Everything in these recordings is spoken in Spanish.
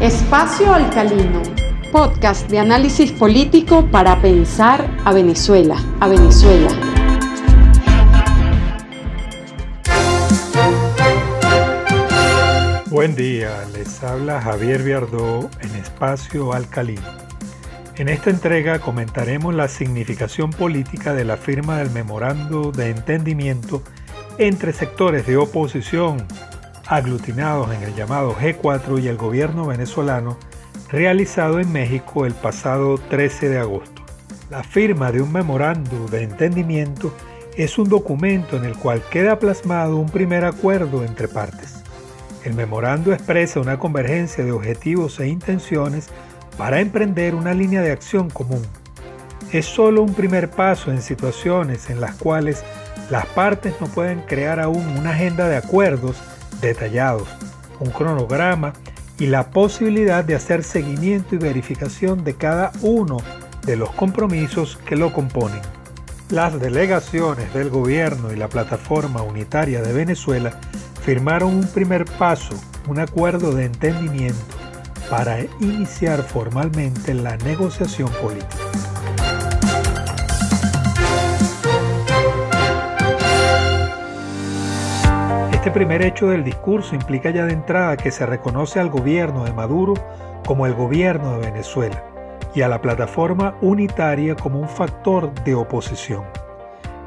Espacio Alcalino, podcast de análisis político para pensar a Venezuela, a Venezuela. Buen día, les habla Javier Viardó en Espacio Alcalino. En esta entrega comentaremos la significación política de la firma del memorando de entendimiento entre sectores de oposición aglutinados en el llamado G4 y el gobierno venezolano realizado en México el pasado 13 de agosto. La firma de un memorando de entendimiento es un documento en el cual queda plasmado un primer acuerdo entre partes. El memorando expresa una convergencia de objetivos e intenciones para emprender una línea de acción común. Es solo un primer paso en situaciones en las cuales las partes no pueden crear aún una agenda de acuerdos detallados, un cronograma y la posibilidad de hacer seguimiento y verificación de cada uno de los compromisos que lo componen. Las delegaciones del gobierno y la plataforma unitaria de Venezuela firmaron un primer paso, un acuerdo de entendimiento para iniciar formalmente la negociación política. Este primer hecho del discurso implica ya de entrada que se reconoce al gobierno de Maduro como el gobierno de Venezuela y a la plataforma unitaria como un factor de oposición.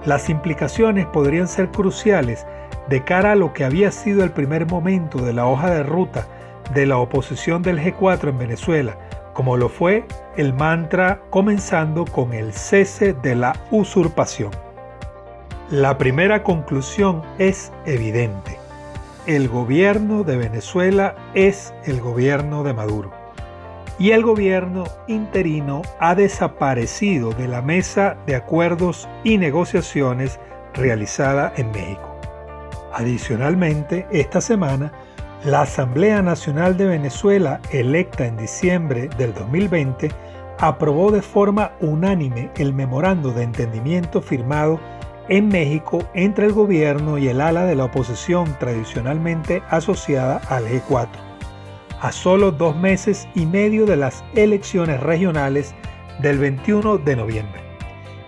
Las implicaciones podrían ser cruciales de cara a lo que había sido el primer momento de la hoja de ruta de la oposición del G4 en Venezuela, como lo fue el mantra comenzando con el cese de la usurpación. La primera conclusión es evidente. El gobierno de Venezuela es el gobierno de Maduro. Y el gobierno interino ha desaparecido de la mesa de acuerdos y negociaciones realizada en México. Adicionalmente, esta semana, la Asamblea Nacional de Venezuela, electa en diciembre del 2020, aprobó de forma unánime el memorando de entendimiento firmado en México entre el gobierno y el ala de la oposición tradicionalmente asociada al G4, a solo dos meses y medio de las elecciones regionales del 21 de noviembre.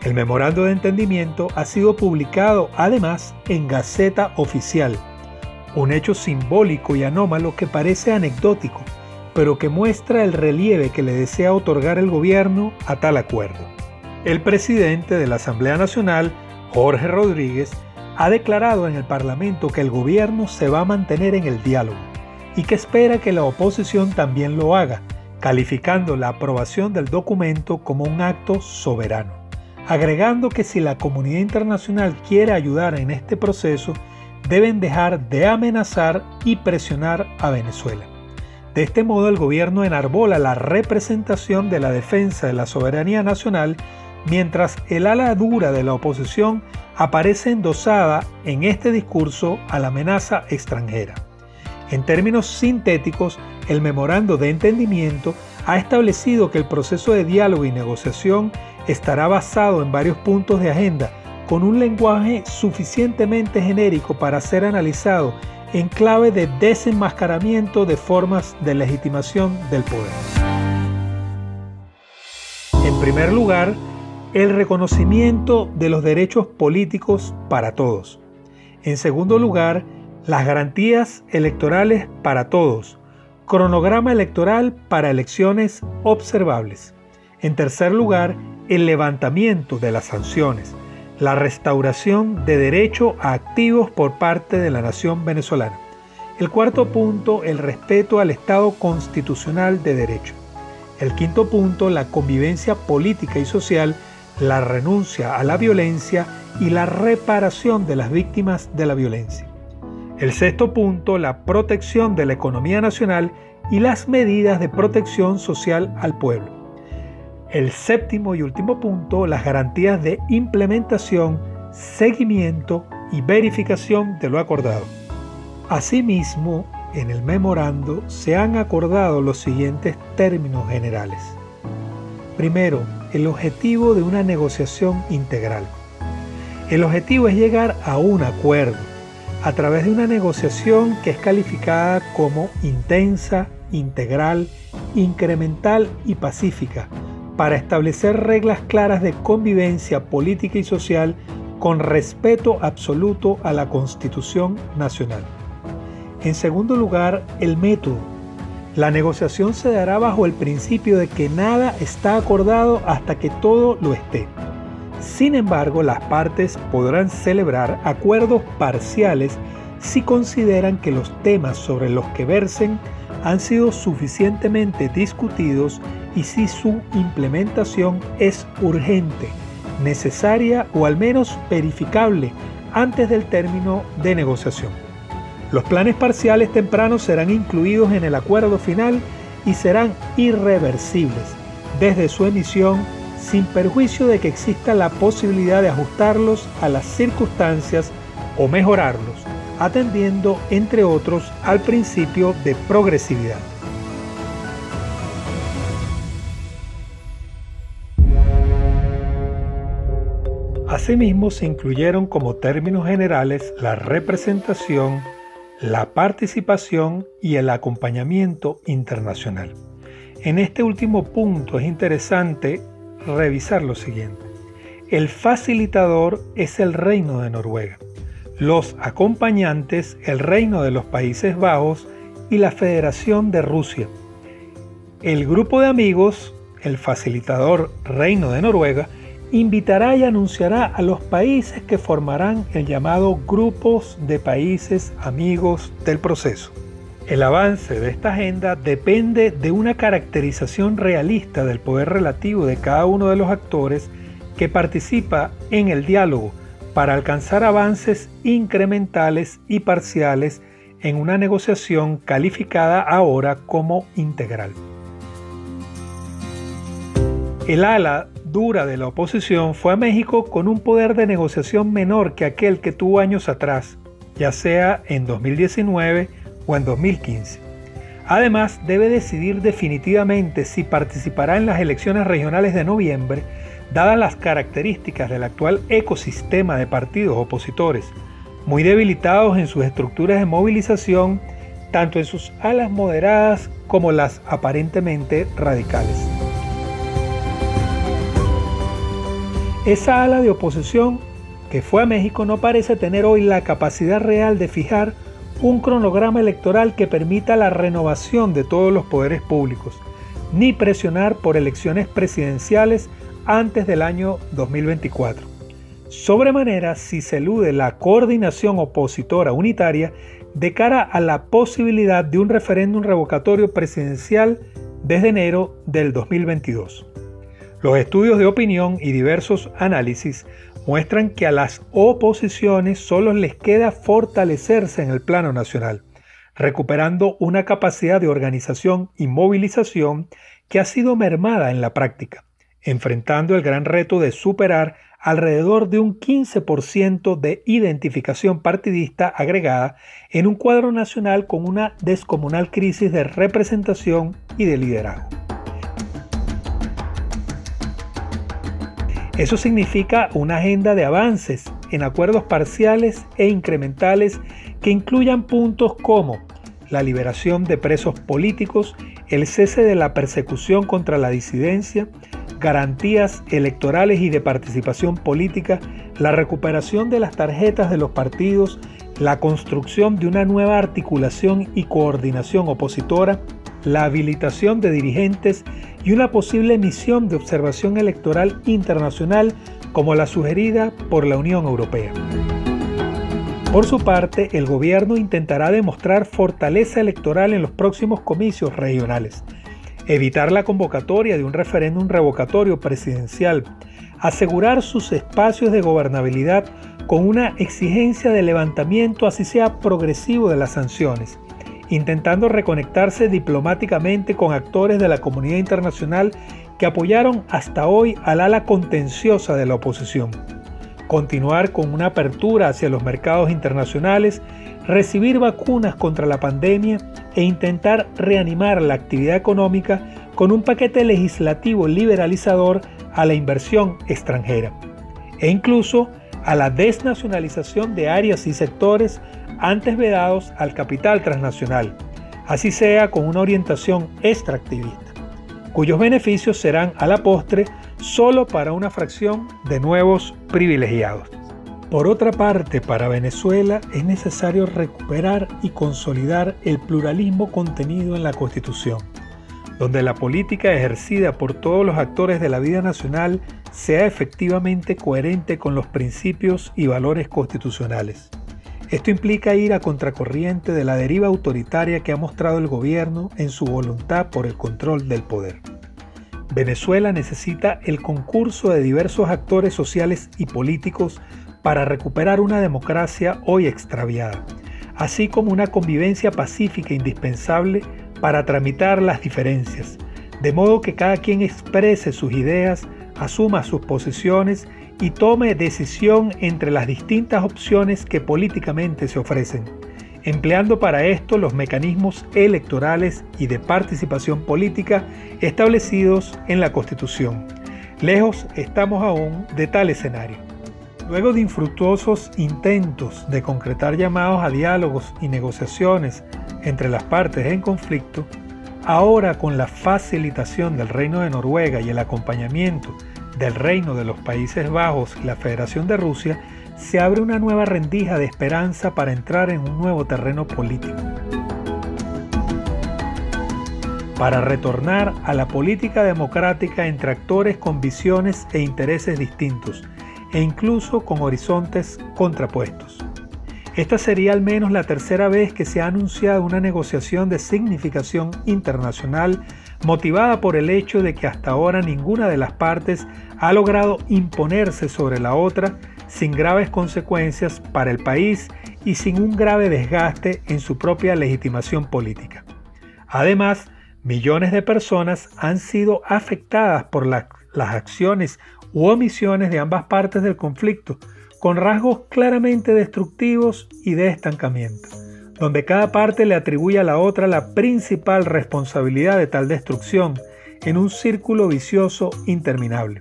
El memorando de entendimiento ha sido publicado además en Gaceta Oficial, un hecho simbólico y anómalo que parece anecdótico, pero que muestra el relieve que le desea otorgar el gobierno a tal acuerdo. El presidente de la Asamblea Nacional Jorge Rodríguez, ha declarado en el Parlamento que el gobierno se va a mantener en el diálogo y que espera que la oposición también lo haga, calificando la aprobación del documento como un acto soberano, agregando que si la comunidad internacional quiere ayudar en este proceso, deben dejar de amenazar y presionar a Venezuela. De este modo el gobierno enarbola la representación de la defensa de la soberanía nacional mientras el ala dura de la oposición aparece endosada en este discurso a la amenaza extranjera. En términos sintéticos, el memorando de entendimiento ha establecido que el proceso de diálogo y negociación estará basado en varios puntos de agenda con un lenguaje suficientemente genérico para ser analizado en clave de desenmascaramiento de formas de legitimación del poder. En primer lugar, el reconocimiento de los derechos políticos para todos. En segundo lugar, las garantías electorales para todos. Cronograma electoral para elecciones observables. En tercer lugar, el levantamiento de las sanciones. La restauración de derecho a activos por parte de la nación venezolana. El cuarto punto, el respeto al Estado constitucional de derecho. El quinto punto, la convivencia política y social la renuncia a la violencia y la reparación de las víctimas de la violencia. El sexto punto, la protección de la economía nacional y las medidas de protección social al pueblo. El séptimo y último punto, las garantías de implementación, seguimiento y verificación de lo acordado. Asimismo, en el memorando se han acordado los siguientes términos generales. Primero, el objetivo de una negociación integral. El objetivo es llegar a un acuerdo a través de una negociación que es calificada como intensa, integral, incremental y pacífica para establecer reglas claras de convivencia política y social con respeto absoluto a la Constitución Nacional. En segundo lugar, el método. La negociación se dará bajo el principio de que nada está acordado hasta que todo lo esté. Sin embargo, las partes podrán celebrar acuerdos parciales si consideran que los temas sobre los que versen han sido suficientemente discutidos y si su implementación es urgente, necesaria o al menos verificable antes del término de negociación. Los planes parciales tempranos serán incluidos en el acuerdo final y serán irreversibles desde su emisión sin perjuicio de que exista la posibilidad de ajustarlos a las circunstancias o mejorarlos, atendiendo, entre otros, al principio de progresividad. Asimismo, se incluyeron como términos generales la representación, la participación y el acompañamiento internacional. En este último punto es interesante revisar lo siguiente. El facilitador es el Reino de Noruega, los acompañantes el Reino de los Países Bajos y la Federación de Rusia. El grupo de amigos, el facilitador Reino de Noruega, invitará y anunciará a los países que formarán el llamado grupos de países amigos del proceso. El avance de esta agenda depende de una caracterización realista del poder relativo de cada uno de los actores que participa en el diálogo para alcanzar avances incrementales y parciales en una negociación calificada ahora como integral. El ala dura de la oposición fue a México con un poder de negociación menor que aquel que tuvo años atrás, ya sea en 2019 o en 2015. Además, debe decidir definitivamente si participará en las elecciones regionales de noviembre, dadas las características del actual ecosistema de partidos opositores, muy debilitados en sus estructuras de movilización, tanto en sus alas moderadas como las aparentemente radicales. Esa ala de oposición que fue a México no parece tener hoy la capacidad real de fijar un cronograma electoral que permita la renovación de todos los poderes públicos, ni presionar por elecciones presidenciales antes del año 2024. Sobremanera si se elude la coordinación opositora unitaria de cara a la posibilidad de un referéndum revocatorio presidencial desde enero del 2022. Los estudios de opinión y diversos análisis muestran que a las oposiciones solo les queda fortalecerse en el plano nacional, recuperando una capacidad de organización y movilización que ha sido mermada en la práctica, enfrentando el gran reto de superar alrededor de un 15% de identificación partidista agregada en un cuadro nacional con una descomunal crisis de representación y de liderazgo. Eso significa una agenda de avances en acuerdos parciales e incrementales que incluyan puntos como la liberación de presos políticos, el cese de la persecución contra la disidencia, garantías electorales y de participación política, la recuperación de las tarjetas de los partidos, la construcción de una nueva articulación y coordinación opositora, la habilitación de dirigentes y una posible misión de observación electoral internacional como la sugerida por la Unión Europea. Por su parte, el gobierno intentará demostrar fortaleza electoral en los próximos comicios regionales, evitar la convocatoria de un referéndum revocatorio presidencial, asegurar sus espacios de gobernabilidad con una exigencia de levantamiento así sea progresivo de las sanciones, intentando reconectarse diplomáticamente con actores de la comunidad internacional que apoyaron hasta hoy al ala contenciosa de la oposición. Continuar con una apertura hacia los mercados internacionales, recibir vacunas contra la pandemia e intentar reanimar la actividad económica con un paquete legislativo liberalizador a la inversión extranjera. E incluso a la desnacionalización de áreas y sectores antes vedados al capital transnacional, así sea con una orientación extractivista, cuyos beneficios serán a la postre solo para una fracción de nuevos privilegiados. Por otra parte, para Venezuela es necesario recuperar y consolidar el pluralismo contenido en la Constitución, donde la política ejercida por todos los actores de la vida nacional sea efectivamente coherente con los principios y valores constitucionales. Esto implica ir a contracorriente de la deriva autoritaria que ha mostrado el gobierno en su voluntad por el control del poder. Venezuela necesita el concurso de diversos actores sociales y políticos para recuperar una democracia hoy extraviada, así como una convivencia pacífica indispensable para tramitar las diferencias, de modo que cada quien exprese sus ideas, asuma sus posiciones y tome decisión entre las distintas opciones que políticamente se ofrecen, empleando para esto los mecanismos electorales y de participación política establecidos en la Constitución. Lejos estamos aún de tal escenario. Luego de infructuosos intentos de concretar llamados a diálogos y negociaciones entre las partes en conflicto, ahora con la facilitación del Reino de Noruega y el acompañamiento del Reino de los Países Bajos y la Federación de Rusia, se abre una nueva rendija de esperanza para entrar en un nuevo terreno político. Para retornar a la política democrática entre actores con visiones e intereses distintos, e incluso con horizontes contrapuestos. Esta sería al menos la tercera vez que se ha anunciado una negociación de significación internacional motivada por el hecho de que hasta ahora ninguna de las partes ha logrado imponerse sobre la otra sin graves consecuencias para el país y sin un grave desgaste en su propia legitimación política. Además, millones de personas han sido afectadas por las acciones u omisiones de ambas partes del conflicto, con rasgos claramente destructivos y de estancamiento, donde cada parte le atribuye a la otra la principal responsabilidad de tal destrucción en un círculo vicioso interminable.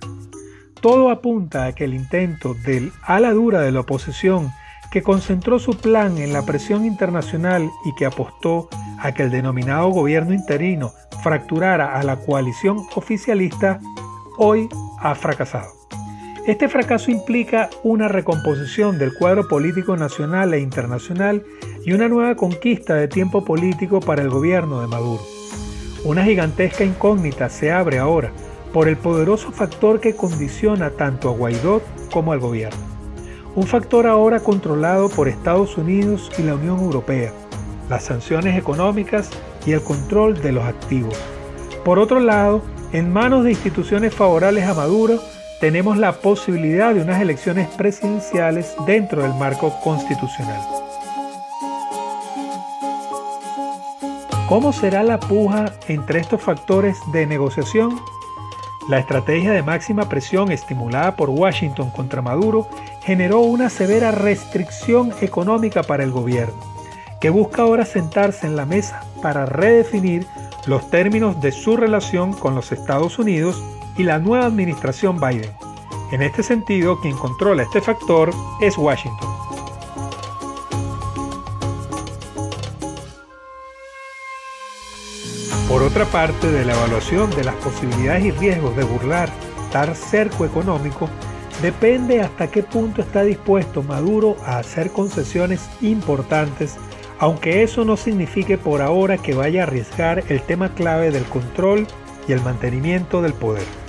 Todo apunta a que el intento del ala dura de la oposición, que concentró su plan en la presión internacional y que apostó a que el denominado gobierno interino fracturara a la coalición oficialista, hoy ha fracasado. Este fracaso implica una recomposición del cuadro político nacional e internacional y una nueva conquista de tiempo político para el gobierno de Maduro. Una gigantesca incógnita se abre ahora por el poderoso factor que condiciona tanto a Guaidó como al gobierno. Un factor ahora controlado por Estados Unidos y la Unión Europea, las sanciones económicas y el control de los activos. Por otro lado, en manos de instituciones favorables a Maduro, tenemos la posibilidad de unas elecciones presidenciales dentro del marco constitucional. ¿Cómo será la puja entre estos factores de negociación? La estrategia de máxima presión estimulada por Washington contra Maduro generó una severa restricción económica para el gobierno, que busca ahora sentarse en la mesa para redefinir los términos de su relación con los Estados Unidos y la nueva administración Biden. En este sentido, quien controla este factor es Washington. Por otra parte, de la evaluación de las posibilidades y riesgos de burlar tal cerco económico, depende hasta qué punto está dispuesto Maduro a hacer concesiones importantes aunque eso no signifique por ahora que vaya a arriesgar el tema clave del control y el mantenimiento del poder.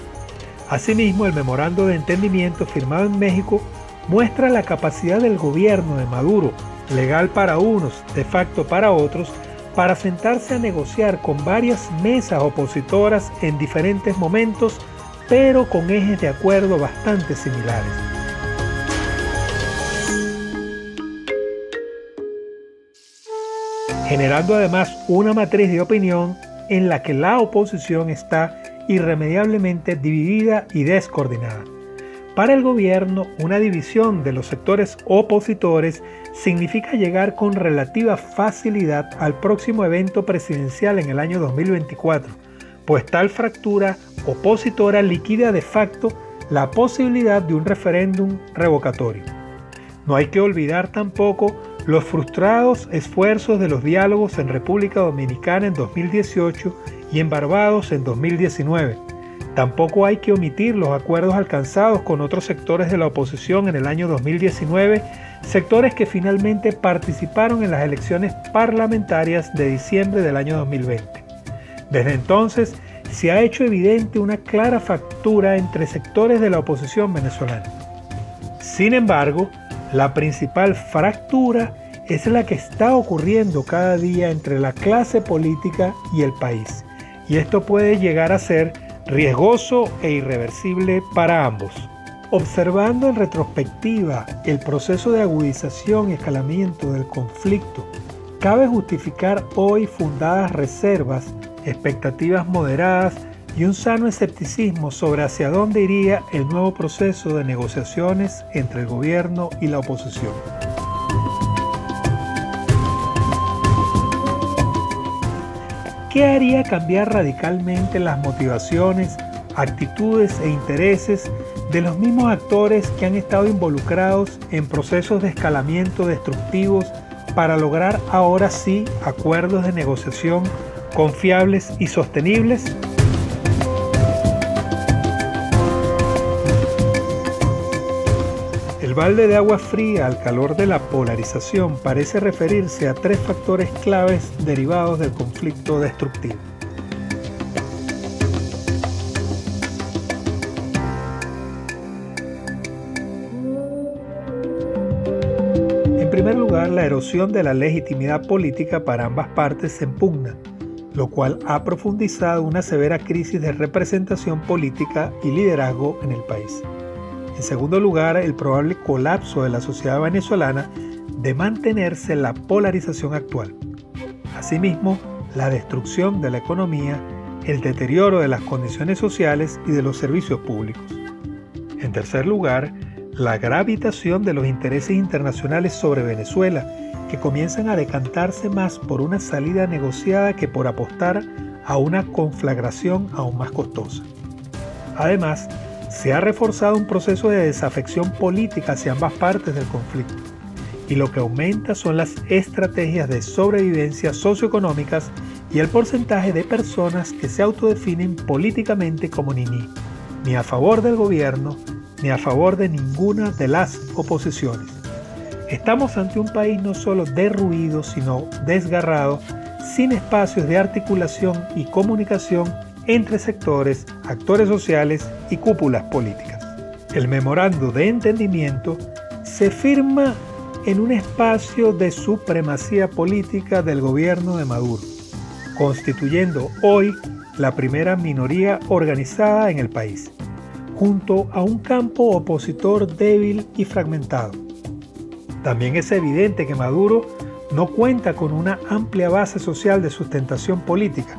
Asimismo, el memorando de entendimiento firmado en México muestra la capacidad del gobierno de Maduro, legal para unos, de facto para otros, para sentarse a negociar con varias mesas opositoras en diferentes momentos, pero con ejes de acuerdo bastante similares. generando además una matriz de opinión en la que la oposición está irremediablemente dividida y descoordinada. Para el gobierno, una división de los sectores opositores significa llegar con relativa facilidad al próximo evento presidencial en el año 2024, pues tal fractura opositora liquida de facto la posibilidad de un referéndum revocatorio. No hay que olvidar tampoco los frustrados esfuerzos de los diálogos en República Dominicana en 2018 y en Barbados en 2019. Tampoco hay que omitir los acuerdos alcanzados con otros sectores de la oposición en el año 2019, sectores que finalmente participaron en las elecciones parlamentarias de diciembre del año 2020. Desde entonces, se ha hecho evidente una clara factura entre sectores de la oposición venezolana. Sin embargo, la principal fractura es la que está ocurriendo cada día entre la clase política y el país, y esto puede llegar a ser riesgoso e irreversible para ambos. Observando en retrospectiva el proceso de agudización y escalamiento del conflicto, cabe justificar hoy fundadas reservas expectativas moderadas y un sano escepticismo sobre hacia dónde iría el nuevo proceso de negociaciones entre el gobierno y la oposición. ¿Qué haría cambiar radicalmente las motivaciones, actitudes e intereses de los mismos actores que han estado involucrados en procesos de escalamiento destructivos para lograr ahora sí acuerdos de negociación confiables y sostenibles? El balde de agua fría al calor de la polarización parece referirse a tres factores claves derivados del conflicto destructivo. En primer lugar, la erosión de la legitimidad política para ambas partes se impugna lo cual ha profundizado una severa crisis de representación política y liderazgo en el país. En segundo lugar, el probable colapso de la sociedad venezolana de mantenerse la polarización actual. Asimismo, la destrucción de la economía, el deterioro de las condiciones sociales y de los servicios públicos. En tercer lugar, la gravitación de los intereses internacionales sobre Venezuela que comienzan a decantarse más por una salida negociada que por apostar a una conflagración aún más costosa. Además, se ha reforzado un proceso de desafección política hacia ambas partes del conflicto, y lo que aumenta son las estrategias de sobrevivencia socioeconómicas y el porcentaje de personas que se autodefinen políticamente como ni ni a favor del gobierno, ni a favor de ninguna de las oposiciones. Estamos ante un país no solo derruido, sino desgarrado, sin espacios de articulación y comunicación entre sectores, actores sociales y cúpulas políticas. El memorando de entendimiento se firma en un espacio de supremacía política del gobierno de Maduro, constituyendo hoy la primera minoría organizada en el país, junto a un campo opositor débil y fragmentado. También es evidente que Maduro no cuenta con una amplia base social de sustentación política,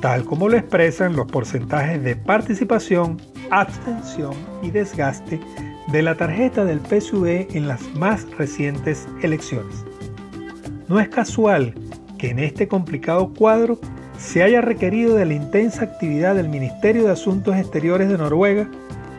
tal como lo expresan los porcentajes de participación, abstención y desgaste de la tarjeta del PSUV en las más recientes elecciones. No es casual que en este complicado cuadro se haya requerido de la intensa actividad del Ministerio de Asuntos Exteriores de Noruega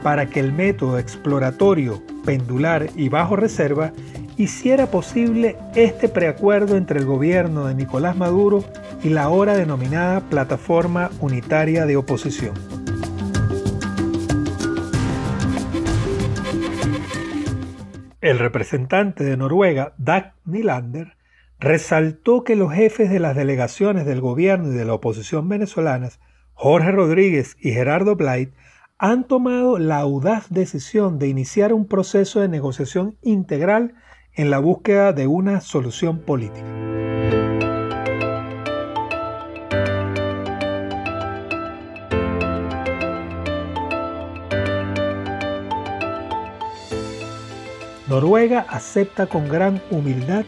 para que el método exploratorio, pendular y bajo reserva hiciera posible este preacuerdo entre el gobierno de Nicolás Maduro y la ahora denominada Plataforma Unitaria de Oposición. El representante de Noruega, Dag Nylander, resaltó que los jefes de las delegaciones del gobierno y de la oposición venezolanas, Jorge Rodríguez y Gerardo Blait, han tomado la audaz decisión de iniciar un proceso de negociación integral en la búsqueda de una solución política. Noruega acepta con gran humildad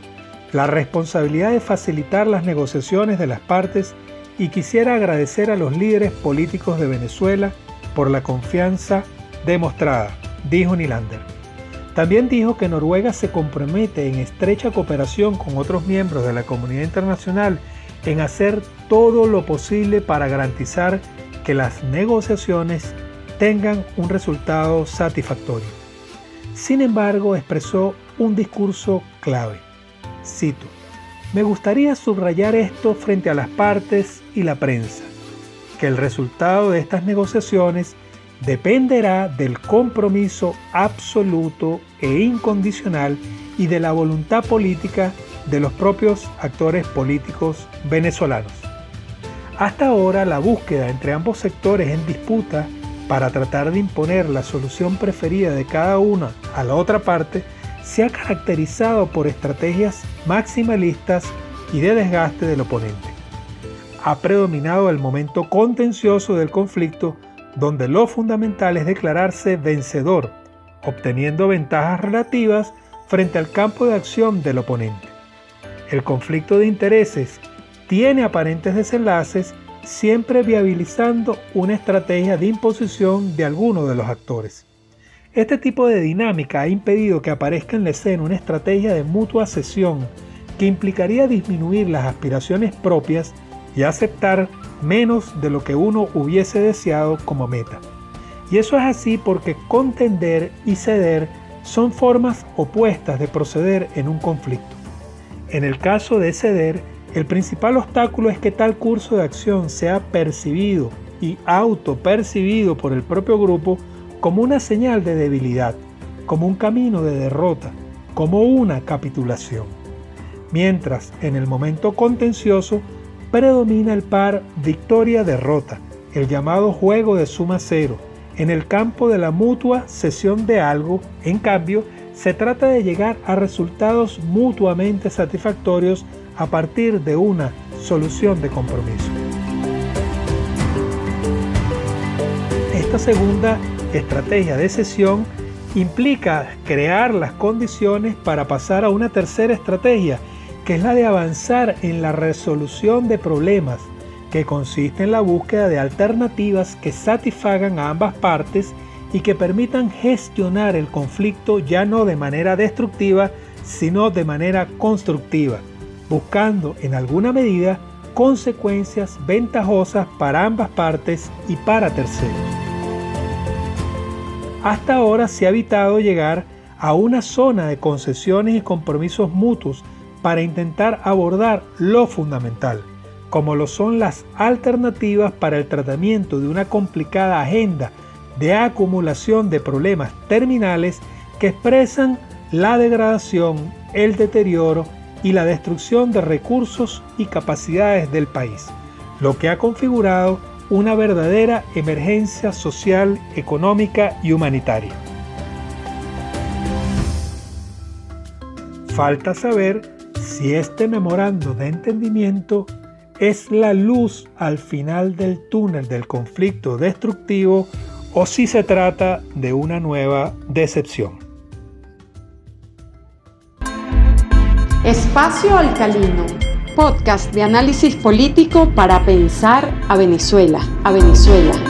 la responsabilidad de facilitar las negociaciones de las partes y quisiera agradecer a los líderes políticos de Venezuela por la confianza demostrada, dijo Nilander. También dijo que Noruega se compromete en estrecha cooperación con otros miembros de la comunidad internacional en hacer todo lo posible para garantizar que las negociaciones tengan un resultado satisfactorio. Sin embargo, expresó un discurso clave. Cito, me gustaría subrayar esto frente a las partes y la prensa, que el resultado de estas negociaciones dependerá del compromiso absoluto e incondicional y de la voluntad política de los propios actores políticos venezolanos. Hasta ahora la búsqueda entre ambos sectores en disputa para tratar de imponer la solución preferida de cada una a la otra parte se ha caracterizado por estrategias maximalistas y de desgaste del oponente. Ha predominado el momento contencioso del conflicto donde lo fundamental es declararse vencedor, obteniendo ventajas relativas frente al campo de acción del oponente. El conflicto de intereses tiene aparentes desenlaces siempre viabilizando una estrategia de imposición de alguno de los actores. Este tipo de dinámica ha impedido que aparezca en la escena una estrategia de mutua cesión que implicaría disminuir las aspiraciones propias y aceptar menos de lo que uno hubiese deseado como meta. Y eso es así porque contender y ceder son formas opuestas de proceder en un conflicto. En el caso de ceder, el principal obstáculo es que tal curso de acción sea percibido y autopercibido por el propio grupo como una señal de debilidad, como un camino de derrota, como una capitulación. Mientras en el momento contencioso predomina el par victoria-derrota, el llamado juego de suma cero. En el campo de la mutua cesión de algo, en cambio, se trata de llegar a resultados mutuamente satisfactorios a partir de una solución de compromiso. Esta segunda estrategia de sesión implica crear las condiciones para pasar a una tercera estrategia, que es la de avanzar en la resolución de problemas, que consiste en la búsqueda de alternativas que satisfagan a ambas partes y que permitan gestionar el conflicto ya no de manera destructiva, sino de manera constructiva, buscando en alguna medida consecuencias ventajosas para ambas partes y para terceros. Hasta ahora se ha evitado llegar a una zona de concesiones y compromisos mutuos para intentar abordar lo fundamental, como lo son las alternativas para el tratamiento de una complicada agenda de acumulación de problemas terminales que expresan la degradación, el deterioro y la destrucción de recursos y capacidades del país, lo que ha configurado una verdadera emergencia social, económica y humanitaria. Falta saber si este memorando de entendimiento es la luz al final del túnel del conflicto destructivo o si se trata de una nueva decepción. Espacio Alcalino, podcast de análisis político para pensar a Venezuela, a Venezuela.